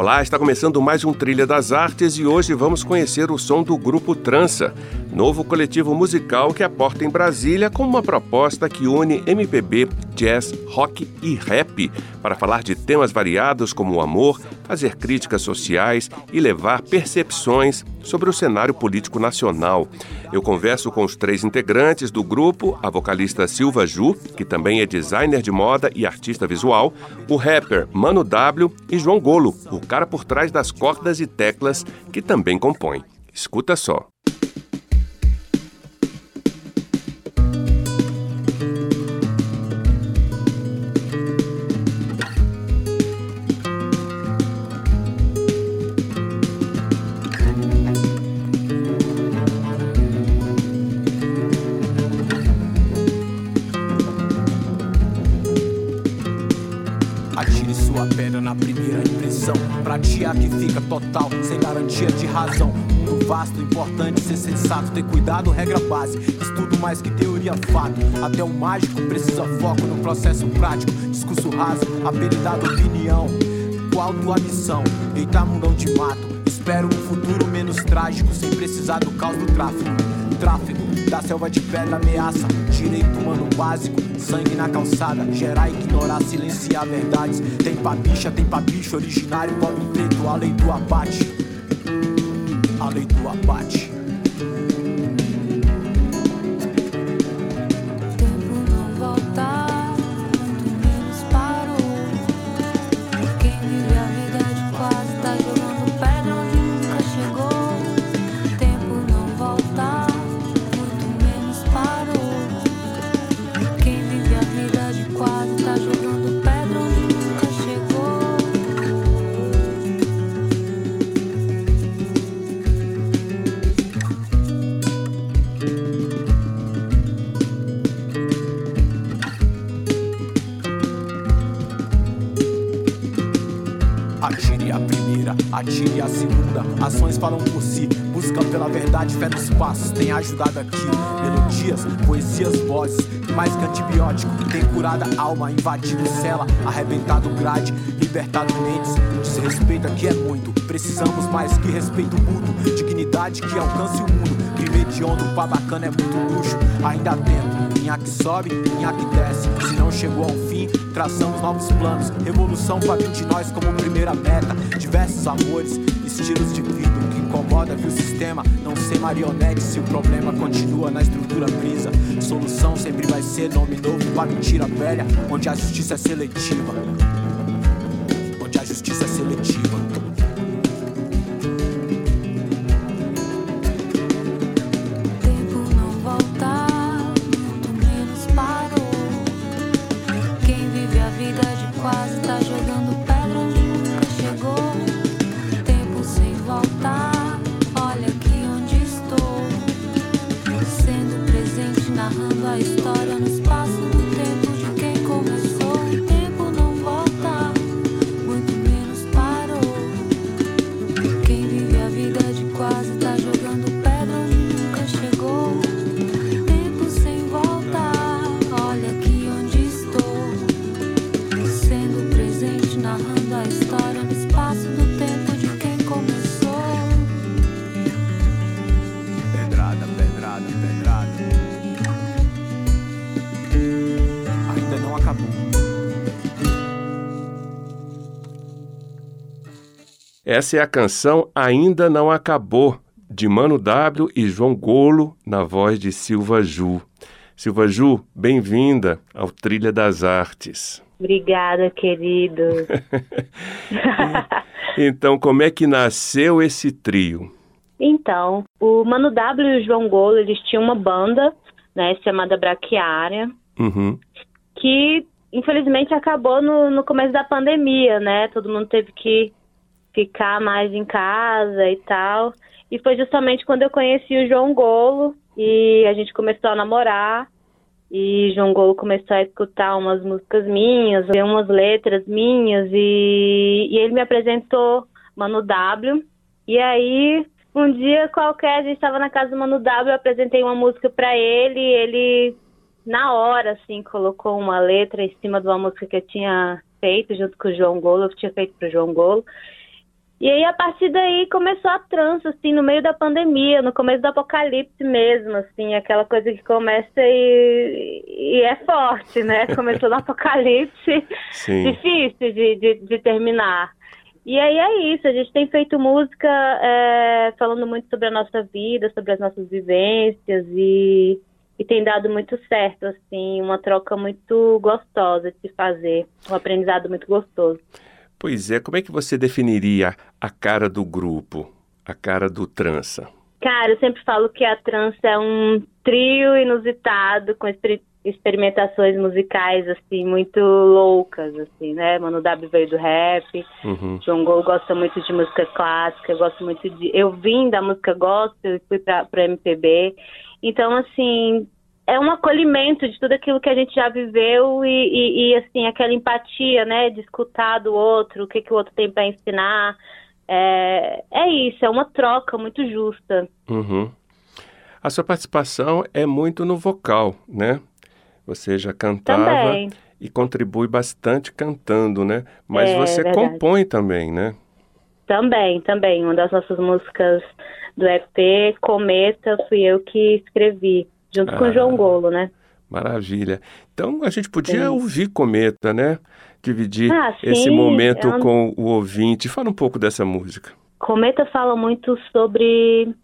Olá, está começando mais um Trilha das Artes e hoje vamos conhecer o som do grupo Trança, novo coletivo musical que aporta em Brasília com uma proposta que une MPB, jazz, rock e rap para falar de temas variados como o amor, fazer críticas sociais e levar percepções sobre o cenário político nacional. Eu converso com os três integrantes do grupo, a vocalista Silva Ju, que também é designer de moda e artista visual, o rapper Mano W e João Golo, o cara por trás das cordas e teclas que também compõe. Escuta só. Razão. Mundo vasto, importante ser sensato, ter cuidado, regra base. Estudo mais que teoria, fato. Até o mágico precisa foco no processo prático. Discurso raso, habilidade, opinião. Qual tua missão? Eita, mundão de mato. Espero um futuro menos trágico, sem precisar do caos do tráfico. Tráfego da selva de pedra ameaça. Direito humano básico, sangue na calçada. Gerar, ignorar, silenciar verdades. Tem pra bicha, tem pra bicho originário, pobre preto, a lei do abate. A lei do abate. Falam por si, busca pela verdade, fé nos passos, tem ajudado aqui. Melodias, poesias, vozes, mais que antibiótico, tem curado a alma, invadido cela, arrebentado grade, libertado mentes. Desrespeito aqui é muito, precisamos mais que respeito mútuo, dignidade que alcance o mundo. Crime hediondo pra bacana é muito luxo, ainda tempo. Nhaque sobe, nhaque desce. Se não chegou ao fim, traçamos novos planos. Revolução pra de nós como primeira meta. Diversos amores, estilos de vida. Incomoda, viu o sistema? Não ser marionete se o problema continua na estrutura brisa. Solução sempre vai ser nome novo pra mentira velha, onde a justiça é seletiva. Essa é a canção Ainda Não Acabou, de Mano W e João Golo, na voz de Silva Ju. Silva Ju, bem-vinda ao Trilha das Artes. Obrigada, querido. então, como é que nasceu esse trio? Então, o Mano W e o João Golo, eles tinham uma banda, né, chamada Braquiária, uhum. que infelizmente acabou no, no começo da pandemia, né? Todo mundo teve que ficar mais em casa e tal. E foi justamente quando eu conheci o João Golo e a gente começou a namorar. E João Golo começou a escutar umas músicas minhas, umas letras minhas e, e ele me apresentou Mano W. E aí, um dia qualquer, a gente estava na casa do Mano W, eu apresentei uma música para ele, e ele na hora assim colocou uma letra em cima de uma música que eu tinha feito junto com o João Golo, eu tinha feito pro João Golo. E aí, a partir daí, começou a trança, assim, no meio da pandemia, no começo do apocalipse mesmo, assim, aquela coisa que começa e, e é forte, né? Começou no apocalipse, difícil de, de, de, terminar. E aí é isso, a gente tem feito música é, falando muito sobre a nossa vida, sobre as nossas vivências e, e tem dado muito certo, assim, uma troca muito gostosa de se fazer, um aprendizado muito gostoso. Pois é, como é que você definiria a cara do grupo, a cara do trança? Cara, eu sempre falo que a trança é um trio inusitado com experimentações musicais assim muito loucas assim, né? Mano W veio do rap, uhum. João Gol gosta muito de música clássica, gosto muito de eu vim da música gospel e fui para para MPB. Então assim, é um acolhimento de tudo aquilo que a gente já viveu e, e, e, assim aquela empatia, né, de escutar do outro, o que que o outro tem para ensinar. É, é isso, é uma troca muito justa. Uhum. A sua participação é muito no vocal, né? Você já cantava também. e contribui bastante cantando, né? Mas é, você verdade. compõe também, né? Também, também. Uma das nossas músicas do EP, Cometa, fui eu que escrevi junto ah, com o João ah, Golo, né? Maravilha. Então a gente podia sim. ouvir Cometa, né? Dividir ah, esse momento é com o ouvinte. Fala um pouco dessa música. Cometa fala muito sobre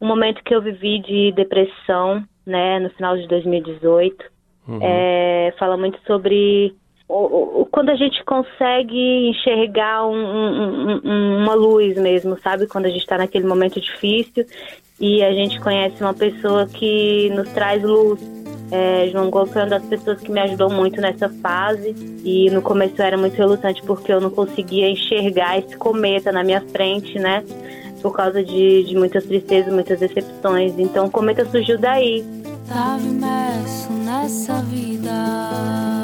um momento que eu vivi de depressão, né, no final de 2018. Uhum. É, fala muito sobre o, o, quando a gente consegue enxergar um, um, um, uma luz mesmo, sabe? Quando a gente está naquele momento difícil e a gente conhece uma pessoa que nos traz luz. É, João Gol foi uma das pessoas que me ajudou muito nessa fase e no começo eu era muito relutante porque eu não conseguia enxergar esse cometa na minha frente, né? Por causa de, de muitas tristezas, muitas decepções. Então o cometa surgiu daí. Tava imerso nessa vida.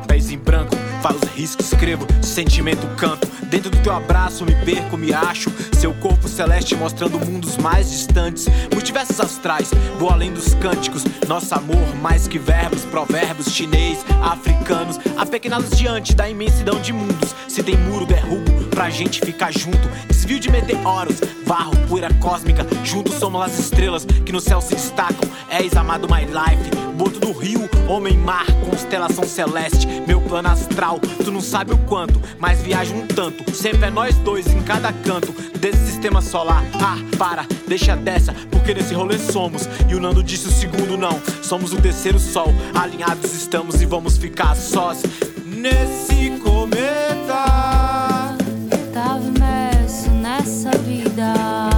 Papéis em branco, falo os riscos, escrevo, sentimento canto. Dentro do teu abraço me perco, me acho. Seu corpo celeste mostrando mundos mais distantes. Multiversos astrais, vou além dos cânticos. Nosso amor, mais que verbos, provérbios chinês, africanos. Apequenados diante da imensidão de mundos. Se tem muro, derrubo pra gente ficar junto. Desvio de meteoros, varro, poeira cósmica. Juntos somos as estrelas que no céu se destacam. És amado, my life Boto do rio, homem-mar, constelação celeste. Meu plano astral, tu não sabe o quanto, mas viaja um tanto. Sempre é nós dois em cada canto desse sistema solar. Ah, para, deixa dessa, porque nesse rolê somos. E o Nando disse o segundo não. Somos o terceiro sol, alinhados estamos e vamos ficar sós. Nesse cometa. Vida.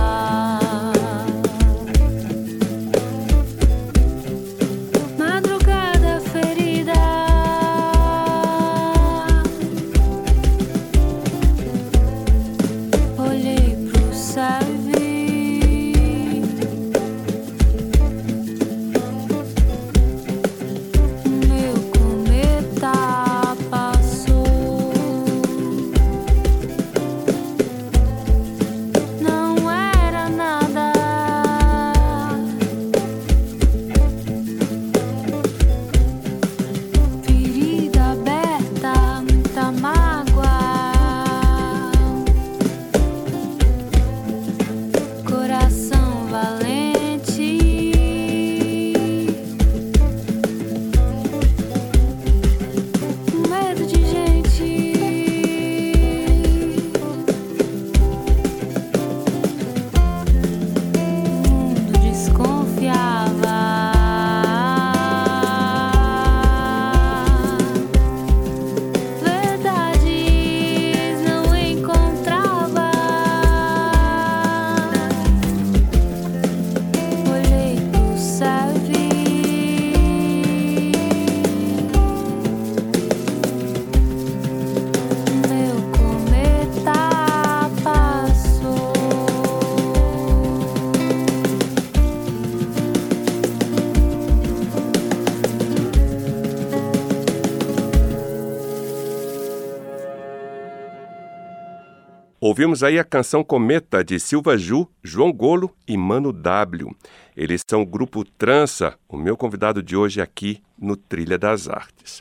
Ouvimos aí a canção Cometa de Silva Ju, João Golo e Mano W. Eles são o grupo Trança, o meu convidado de hoje aqui no Trilha das Artes.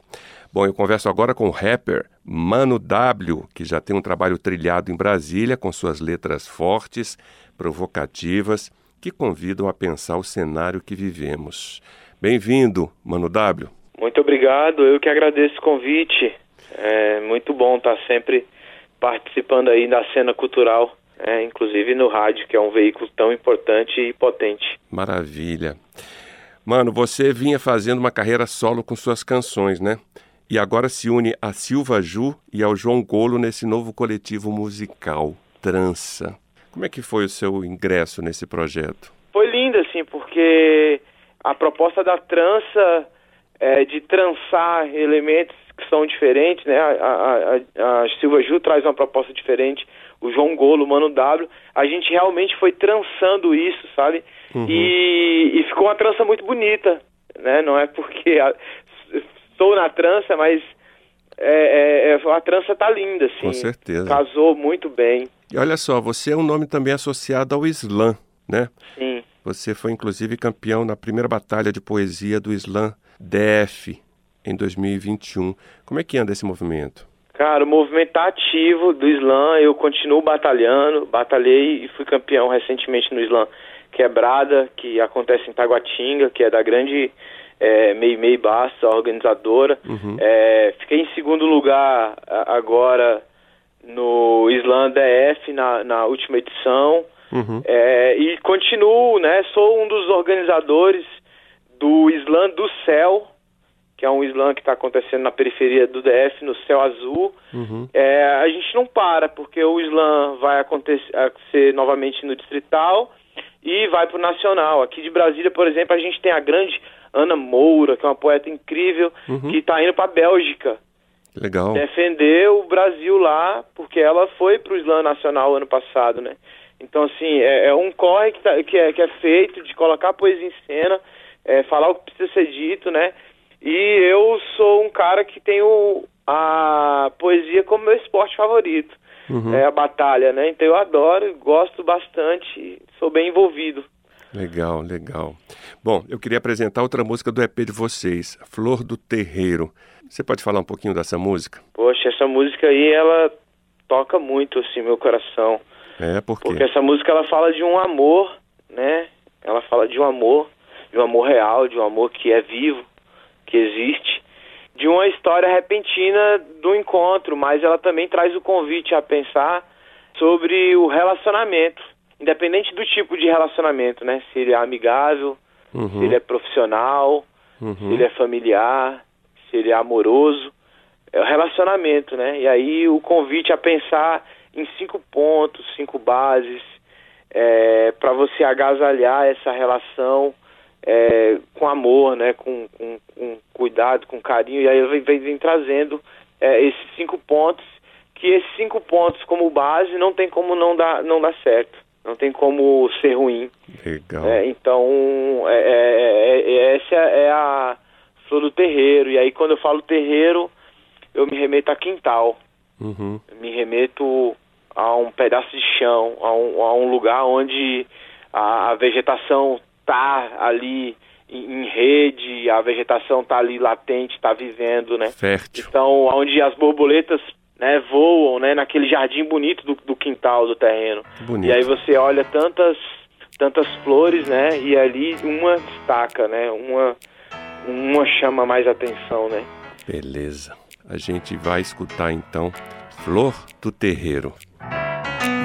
Bom, eu converso agora com o rapper Mano W, que já tem um trabalho trilhado em Brasília com suas letras fortes, provocativas, que convidam a pensar o cenário que vivemos. Bem-vindo, Mano W. Muito obrigado, eu que agradeço o convite. É muito bom estar sempre participando aí da cena cultural, é, inclusive no rádio, que é um veículo tão importante e potente. Maravilha. Mano, você vinha fazendo uma carreira solo com suas canções, né? E agora se une a Silva Ju e ao João Golo nesse novo coletivo musical, Trança. Como é que foi o seu ingresso nesse projeto? Foi lindo, assim, porque a proposta da trança é de trançar elementos que são diferentes, né? A, a, a, Silva Ju traz uma proposta diferente, o João Golo, o Mano W. A gente realmente foi trançando isso, sabe? E, e ficou uma trança muito bonita, né? Não é porque a- estou na trança, mas é, é, é- a trança tá linda, assim. Com certeza. Casou muito bem, E olha só, você é um nome também associado ao Islã, né? sim. Você foi inclusive campeão na primeira batalha de poesia do Islã DF em 2021. Como é que anda esse movimento? Cara, o movimento tá ativo do Islã, eu continuo batalhando, batalhei e fui campeão recentemente no Islã Quebrada, que acontece em Taguatinga, que é da grande é, Mei Mei Bastos, a organizadora. É, fiquei em segundo lugar agora no Islã DF, na, na última edição. Uhum. É, e continuo, né? Sou um dos organizadores do Islã do Céu, que é um Islã que está acontecendo na periferia do DF, no Céu Azul. Uhum. É, a gente não para, porque o Islã vai acontecer, novamente no Distrital e vai para o Nacional. Aqui de Brasília, por exemplo, a gente tem a grande Ana Moura, que é uma poeta incrível, que está indo para a Bélgica Legal. defender o Brasil lá, porque ela foi para o Islã Nacional ano passado, né? Então, assim, é, é um corre que, tá- que é, que é feito de colocar a poesia em cena, é, falar o que precisa ser dito, né? E eu sou um cara que tenho a poesia como meu esporte favorito, Uhum. é a batalha, né? Então eu adoro, gosto bastante, sou bem envolvido. Legal, legal. Bom, eu queria apresentar outra música do EP de vocês, Flor do Terreiro. Você pode falar um pouquinho dessa música? Poxa, essa música aí, ela toca muito, assim, meu coração. É, por quê? Porque essa música ela fala de um amor, né? Ela fala de um amor de um amor real, de um amor que é vivo, que existe, de uma história repentina do encontro, mas ela também traz o convite a pensar sobre o relacionamento, independente do tipo de relacionamento, né? Se ele é amigável, Uhum. se ele é profissional, se ele é familiar, se ele é amoroso. É o relacionamento, né? E aí o convite a pensar em cinco pontos, cinco bases, para você agasalhar essa relação é, com amor, né? Com, com, com cuidado, com carinho. E aí vem, vem, vem trazendo é, esses cinco pontos, que esses cinco pontos como base não tem como não dar, não dar certo. Não tem como ser ruim. Legal. É, então, é, é, é, essa é a flor do terreiro. E aí, quando eu falo terreiro, eu me remeto a quintal. Uhum. Eu me remeto a um pedaço de chão, a um, a um lugar onde a, a vegetação está ali em, em, rede, a vegetação está ali latente, está vivendo, né? Fértil. Então, onde as borboletas né, voam, né, naquele jardim bonito do, do quintal do terreno. Bonito. E aí você olha tantas tantas flores, né, e ali uma destaca, né, uma uma chama mais atenção, né? Beleza. A gente vai escutar então Flor do Terreiro.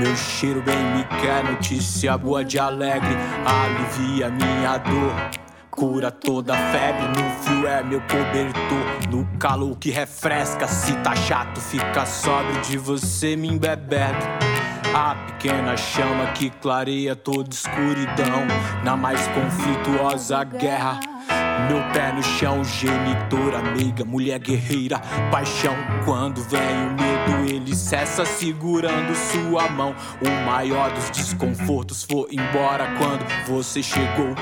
Meu cheiro bem me quer, notícia boa de alegre, alivia minha dor. Cura toda febre, no frio é meu cobertor. No calor que refresca, se tá chato, fica sóbrio de você me embebendo. A pequena chama que clareia toda escuridão. Na mais conflituosa guerra. Meu pé no chão, genitora, meiga, mulher guerreira, paixão. Quando vem o medo, ele cessa segurando sua mão. O maior dos desconfortos foi embora quando você chegou.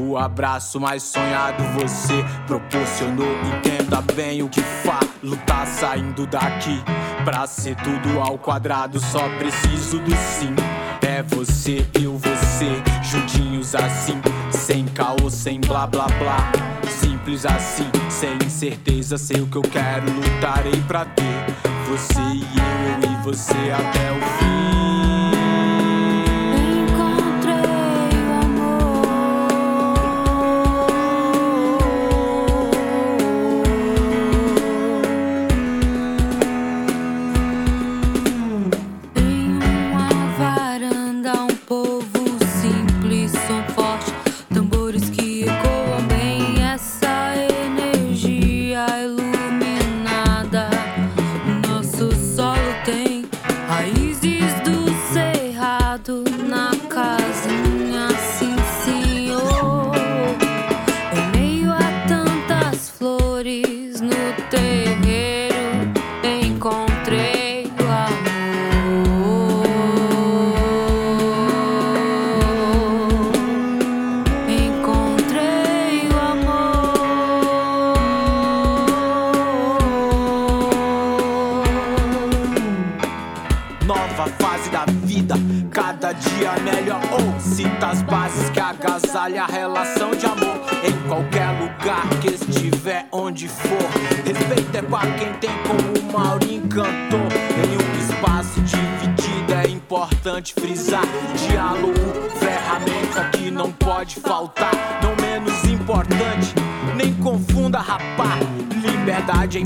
O abraço mais sonhado você proporcionou. Entenda bem o que falo, tá saindo daqui. Pra ser tudo ao quadrado, só preciso do sim. É você, eu, você, juntinhos assim, caô, sem blá blá blá. Simples assim, sem incerteza, sei o que eu quero, lutarei pra ter. Você e eu, eu e você até o fim. Relação de amor. Em qualquer lugar que estiver, onde for. Respeito é pra quem tem como o Maurinho cantou. Em um espaço dividido é importante frisar. Diálogo, ferramenta que não pode faltar. Não menos importante, nem confunda rapar. Liberdade é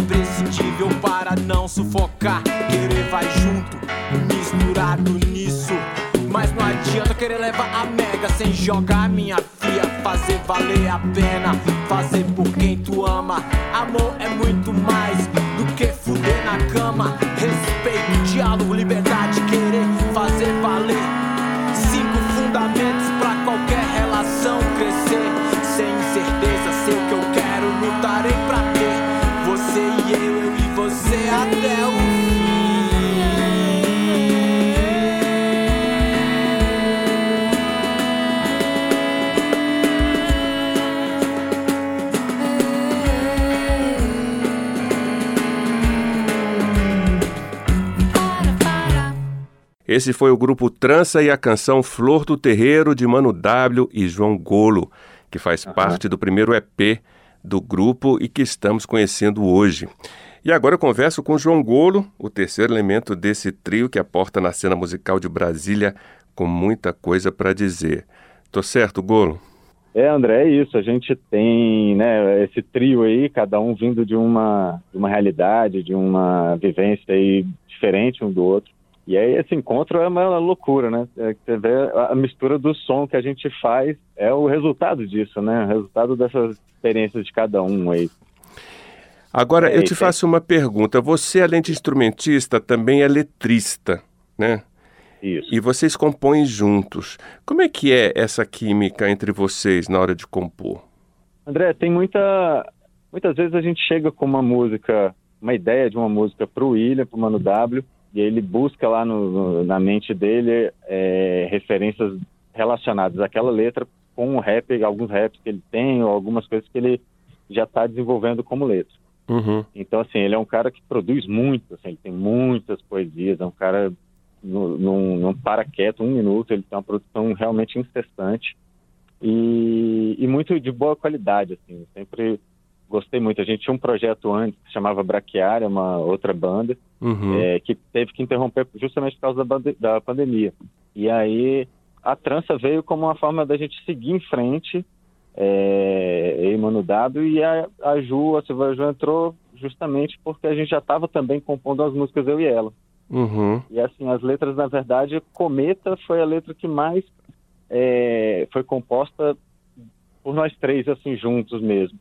Amor é muito mais do que fuder na cama. Esse foi o grupo Trança e a canção Flor do Terreiro de Mano W e João Golo, que faz parte do primeiro EP do grupo e que estamos conhecendo hoje. E agora eu converso com João Golo, o terceiro elemento desse trio que aporta na cena musical de Brasília com muita coisa para dizer. Tô certo, Golo? É, André, é isso. A gente tem né, esse trio aí, cada um vindo de uma, de uma realidade, de uma vivência aí diferente um do outro. E aí esse encontro é uma loucura, né? É, Você vê a mistura do som que a gente faz é o resultado disso, né? O resultado dessas experiências de cada um aí. Agora, É, eu te tem- faço uma pergunta. Você, além de instrumentista, também é letrista, né? Isso. E vocês compõem juntos. Como é que é essa química entre vocês na hora de compor? André, tem muita. Muitas vezes a gente chega com uma música, uma ideia de uma música para o William, para o Mano W, e ele busca lá no- na mente dele é, referências relacionadas àquela letra com o rap, alguns raps que ele tem, ou algumas coisas que ele já está desenvolvendo como letra. Uhum. Então, assim, ele é um cara que produz muito, assim, ele tem muitas poesias, é um cara não, não, para quieto um minuto, ele tem uma produção realmente incessante e, e muito de boa qualidade, assim, sempre gostei muito. A gente tinha um projeto antes que chamava Braquiária, uma outra banda, Uhum. é, que teve que interromper justamente por causa da, da pandemia. E aí a trança veio como uma forma da gente seguir em frente, é, eu e Mano W, e a, a Ju, a Silva Ju entrou justamente porque a gente já estava também compondo as músicas eu e ela. Uhum. E assim, as letras, na verdade, Cometa foi a letra que mais é, foi composta por nós três, assim, juntos mesmo.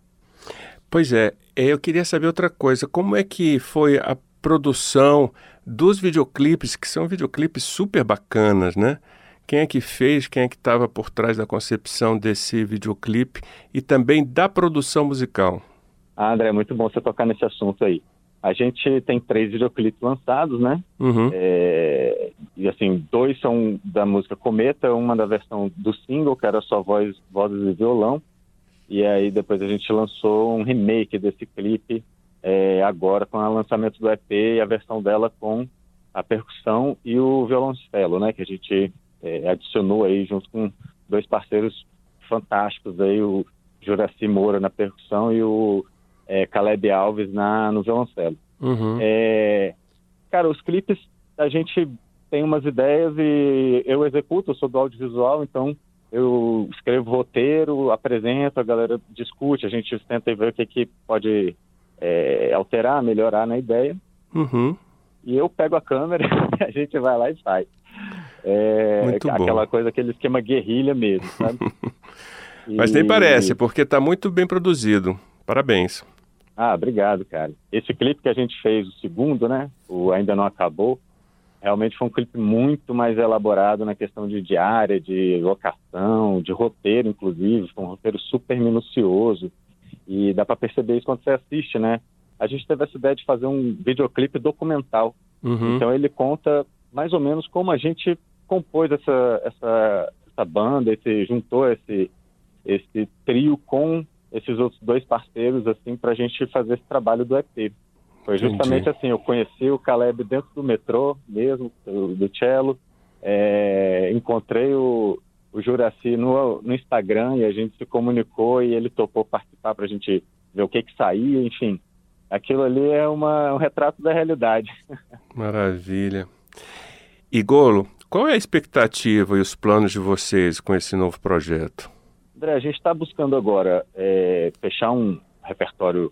Pois é, eh, eu queria saber outra coisa. Como é que foi a produção dos videoclipes, que são videoclipes super bacanas, né? Quem é que fez, quem é que estava por trás da concepção desse videoclipe e também da produção musical? Ah, André, é muito bom você tocar nesse assunto aí. A gente tem três videoclipes lançados, né? Uhum. É, e assim, dois são da música Cometa, uma da versão do single, que era só voz, vozes e violão. E aí depois a gente lançou um remake desse clipe é, agora com o lançamento do EP e a versão dela com a percussão e o violoncelo, né? Que a gente é, adicionou aí junto com dois parceiros fantásticos aí, o Juraci Moura na percussão e o é, Caleb Alves na, no violoncelo. Uhum. É, cara, os clipes a gente tem umas ideias e eu executo, eu sou do audiovisual, então eu escrevo roteiro, apresento, a galera discute, a gente tenta ver o que, que pode é, alterar, melhorar na ideia. Uhum. E eu pego a câmera e a gente vai lá e faz. É, Muito bom. aquela coisa, aquele esquema guerrilha mesmo, sabe? Mas nem E- parece, porque está muito bem produzido. Parabéns. Ah, obrigado, cara. Esse clipe que a gente fez, o segundo, né? O Ainda Não Acabou, realmente foi um clipe muito mais elaborado na questão de diária, de locação, de roteiro, inclusive. Foi um roteiro super minucioso. E dá para perceber isso quando você assiste, né? A gente teve essa ideia de fazer um videoclipe documental. Uhum. Então ele conta mais ou menos como a gente compôs essa, essa, essa banda, esse, juntou esse, esse trio com esses outros dois parceiros, assim, para a gente fazer esse trabalho do EP. Foi Entendi. justamente assim, eu conheci o Caleb dentro do metrô mesmo, do, do cello, é, encontrei o, o Juraci no, no Instagram e a gente se comunicou e ele topou participar para a gente ver o que que saía, enfim. Aquilo ali é uma, um retrato da realidade. Maravilha. Igolo, qual é a expectativa e os planos de vocês com esse novo projeto? André, a gente está buscando agora é, fechar um repertório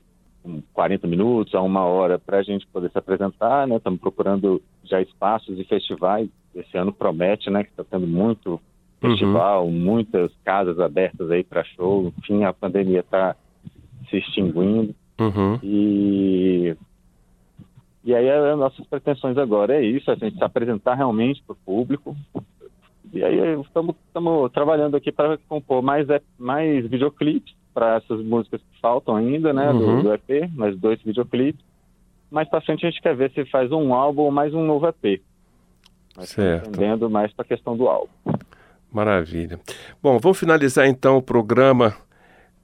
40 minutos a uma hora para a gente poder se apresentar, né? Estamos procurando já espaços e festivais. Esse ano promete, né? Que está tendo muito festival, muitas casas abertas aí para show. Enfim, a pandemia está se extinguindo. Uhum. E, e aí as nossas pretensões agora é isso, a gente se apresentar realmente para o público. E aí estamos trabalhando aqui para compor mais, mais videoclipes para essas músicas que faltam ainda, né, do- Uhum. do, EP, mais dois videoclipes. Mais para frente a gente quer ver se faz um álbum ou mais um novo EP. Mas Certo. entendendo mais para a questão do álbum. Maravilha. Bom, vamos finalizar então o programa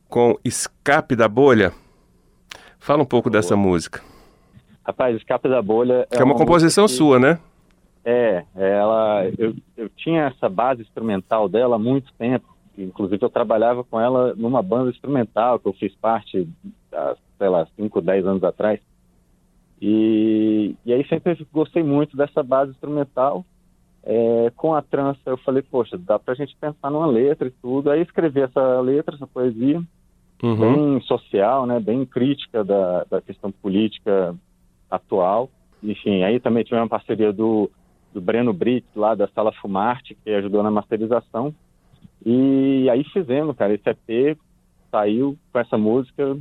com Escape da Bolha. Fala um pouco dessa música. Rapaz, Escape da Bolha... Que é uma música composição que- sua, né? É, ela, eu, eu tinha essa base instrumental dela há muito tempo. Inclusive, eu trabalhava com ela numa banda instrumental que eu fiz parte, há, sei lá, 5, 10 anos atrás. E, e aí sempre gostei muito dessa base instrumental. é, com a trança eu falei, poxa, dá pra gente pensar numa letra e tudo. Aí escrevi essa letra, essa poesia, Uhum. bem social, né, bem crítica da, da questão política atual. Enfim, aí também tivemos uma parceria do, do Breno Brits, lá da Sala Fumarte, que ajudou na masterização. E aí fizemos, cara, esse EP saiu com essa música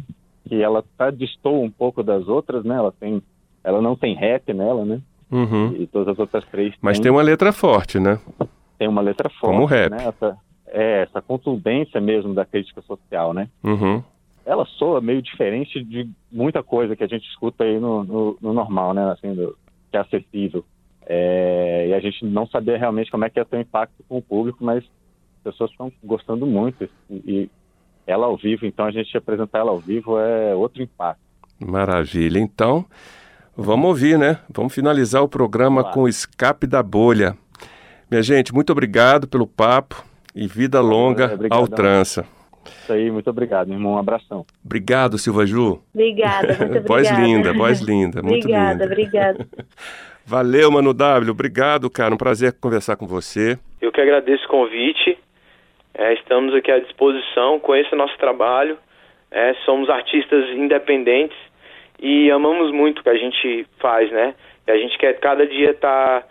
que ela tá distou um pouco das outras, né? Ela tem, ela não tem rap nela, né? Uhum. E todas as outras três Mas têm, tem uma letra forte, né? tem uma letra forte, Como rap. né? Essa, é, essa contundência mesmo da crítica social, né? Uhum. ela soa meio diferente de muita coisa que a gente escuta aí no, no, no normal, né? Assim, do- que é acessível. É, e a gente não sabia realmente como é que ia ter o impacto com o público, mas as pessoas estão gostando muito. E, e ela ao vivo, então a gente apresentar ela ao vivo é outro impacto. Maravilha. Então, vamos ouvir, né? Vamos finalizar o programa lá. com o Escape da Bolha. Minha gente, muito obrigado pelo papo e vida longa ao obrigadão. Trança. Isso aí, muito obrigado, meu irmão. Um abração. Obrigado, Silva Ju. Obrigada, muito obrigada. Voz linda, voz linda, muito obrigada, linda. obrigada. Valeu, Mano W. Obrigado, cara. Um prazer conversar com você. Eu que agradeço o convite. É, estamos aqui à disposição. Conheça o nosso trabalho. É, somos artistas independentes e amamos muito o que a gente faz, né? E a gente quer cada dia estar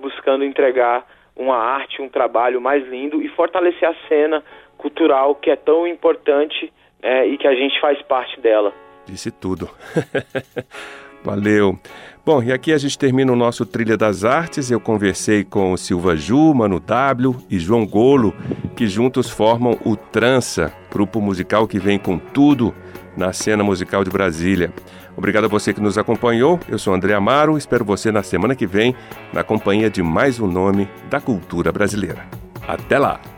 buscando entregar uma arte, um trabalho mais lindo e fortalecer a cena cultural que é tão importante é, e que a gente faz parte dela. Disse tudo. Valeu. Bom, e aqui a gente termina o nosso Trilha das Artes. Eu conversei com Silva Ju, Mano W e João Golo, que juntos formam o Trança, grupo musical que vem com tudo na cena musical de Brasília. Obrigado a você que nos acompanhou. Eu sou André Amaro. Espero você na semana que vem, na companhia de mais um nome da cultura brasileira. Até lá!